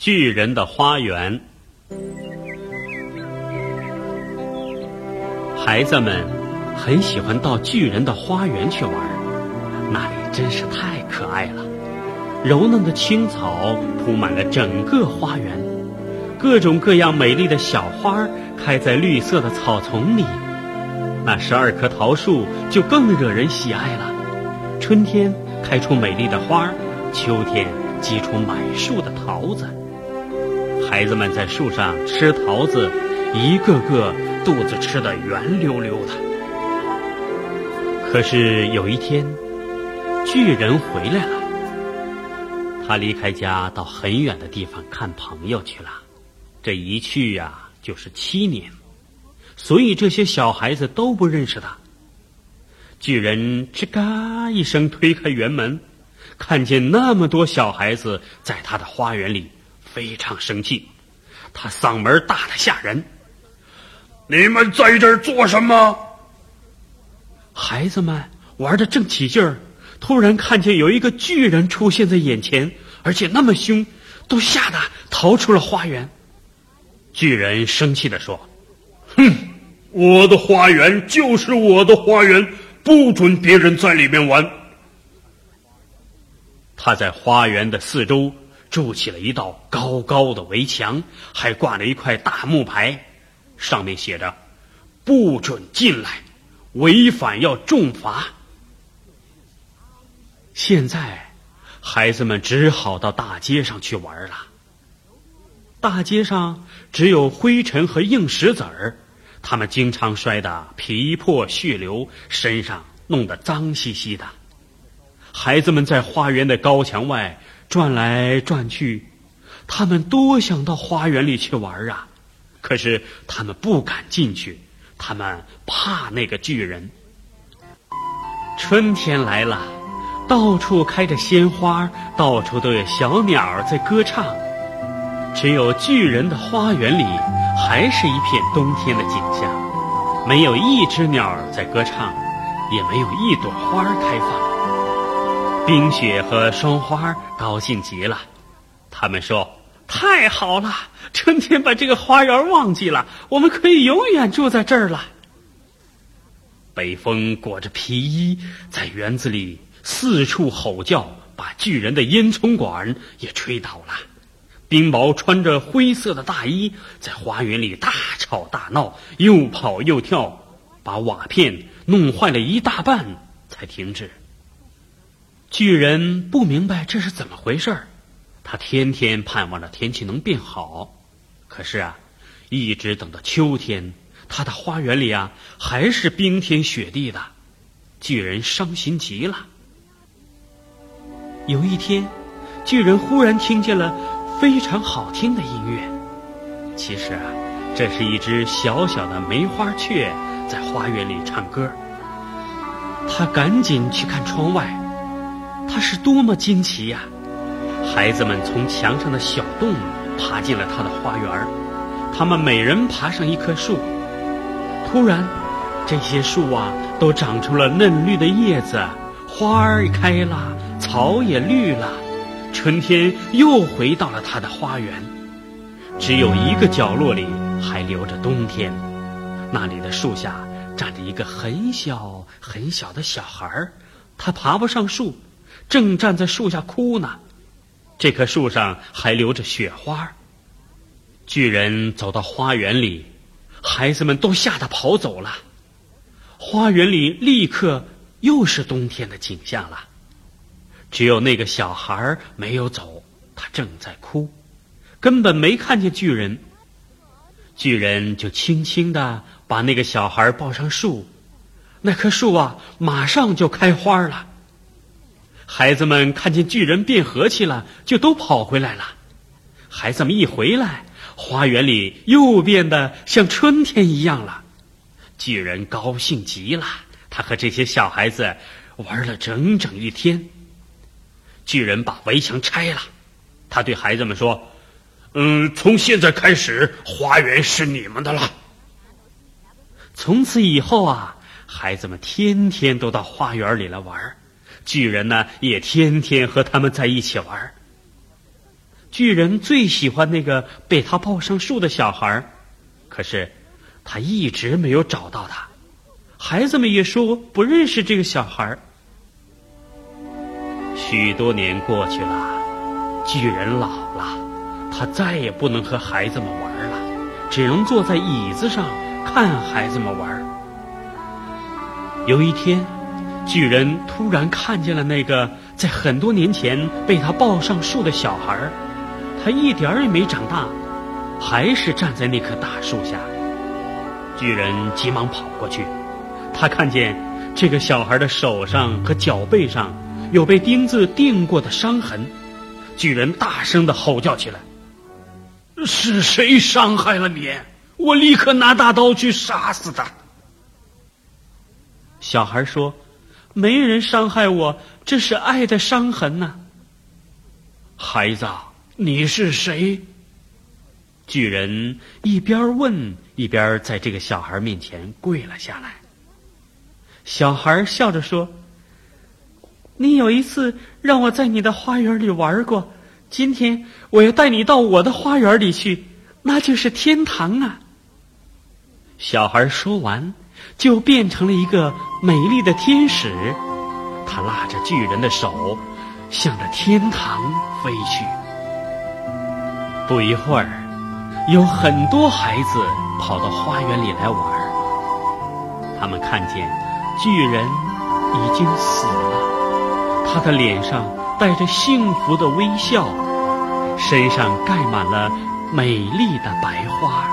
巨人的花园，孩子们很喜欢到巨人的花园去玩，那里真是太可爱了。柔嫩的青草铺满了整个花园，各种各样美丽的小花开在绿色的草丛里。那十二棵桃树就更惹人喜爱了。春天开出美丽的花，秋天结出满树的桃子。孩子们在树上吃桃子，一个个肚子吃得圆溜溜的。可是有一天，巨人回来了。他离开家到很远的地方看朋友去了。这一去呀，就是七年，所以这些小孩子都不认识他。巨人吱嘎一声推开园门，看见那么多小孩子在他的花园里。非常生气，他嗓门大的吓人。你们在这儿做什么？孩子们玩的正起劲儿，突然看见有一个巨人出现在眼前，而且那么凶，都吓得逃出了花园。巨人生气的说：“哼，我的花园就是我的花园，不准别人在里面玩。”他在花园的四周。筑起了一道高高的围墙，还挂了一块大木牌，上面写着：“不准进来，违反要重罚。”现在，孩子们只好到大街上去玩了。大街上只有灰尘和硬石子儿，他们经常摔得皮破血流，身上弄得脏兮兮的。孩子们在花园的高墙外。转来转去，他们多想到花园里去玩啊！可是他们不敢进去，他们怕那个巨人。春天来了，到处开着鲜花，到处都有小鸟在歌唱。只有巨人的花园里，还是一片冬天的景象，没有一只鸟在歌唱，也没有一朵花开放。冰雪和霜花高兴极了，他们说：“太好了，春天把这个花园忘记了，我们可以永远住在这儿了。”北风裹着皮衣在园子里四处吼叫，把巨人的烟囱管也吹倒了。冰雹穿着灰色的大衣在花园里大吵大闹，又跑又跳，把瓦片弄坏了一大半才停止。巨人不明白这是怎么回事儿，他天天盼望着天气能变好，可是啊，一直等到秋天，他的花园里啊还是冰天雪地的，巨人伤心极了。有一天，巨人忽然听见了非常好听的音乐，其实啊，这是一只小小的梅花雀在花园里唱歌。他赶紧去看窗外。他是多么惊奇呀！孩子们从墙上的小洞爬进了他的花园他们每人爬上一棵树。突然，这些树啊都长出了嫩绿的叶子，花儿开了，草也绿了，春天又回到了他的花园。只有一个角落里还留着冬天，那里的树下站着一个很小很小的小孩儿，他爬不上树。正站在树下哭呢，这棵树上还留着雪花。巨人走到花园里，孩子们都吓得跑走了。花园里立刻又是冬天的景象了，只有那个小孩没有走，他正在哭，根本没看见巨人。巨人就轻轻的把那个小孩抱上树，那棵树啊，马上就开花了。孩子们看见巨人变和气了，就都跑回来了。孩子们一回来，花园里又变得像春天一样了。巨人高兴极了，他和这些小孩子玩了整整一天。巨人把围墙拆了，他对孩子们说：“嗯，从现在开始，花园是你们的了。”从此以后啊，孩子们天天都到花园里来玩。巨人呢，也天天和他们在一起玩。巨人最喜欢那个被他抱上树的小孩可是他一直没有找到他。孩子们也说不认识这个小孩许多年过去了，巨人老了，他再也不能和孩子们玩了，只能坐在椅子上看孩子们玩。有一天，巨人突然看见了那个在很多年前被他抱上树的小孩他一点儿也没长大，还是站在那棵大树下。巨人急忙跑过去，他看见这个小孩的手上和脚背上有被钉子钉过的伤痕。巨人大声的吼叫起来：“是谁伤害了你？我立刻拿大刀去杀死他！”小孩说：“没人伤害我，这是爱的伤痕呐。”孩子。你是谁？巨人一边问，一边在这个小孩面前跪了下来。小孩笑着说：“你有一次让我在你的花园里玩过，今天我要带你到我的花园里去，那就是天堂啊！”小孩说完，就变成了一个美丽的天使，他拉着巨人的手，向着天堂飞去。不一会儿，有很多孩子跑到花园里来玩。他们看见巨人已经死了，他的脸上带着幸福的微笑，身上盖满了美丽的白花。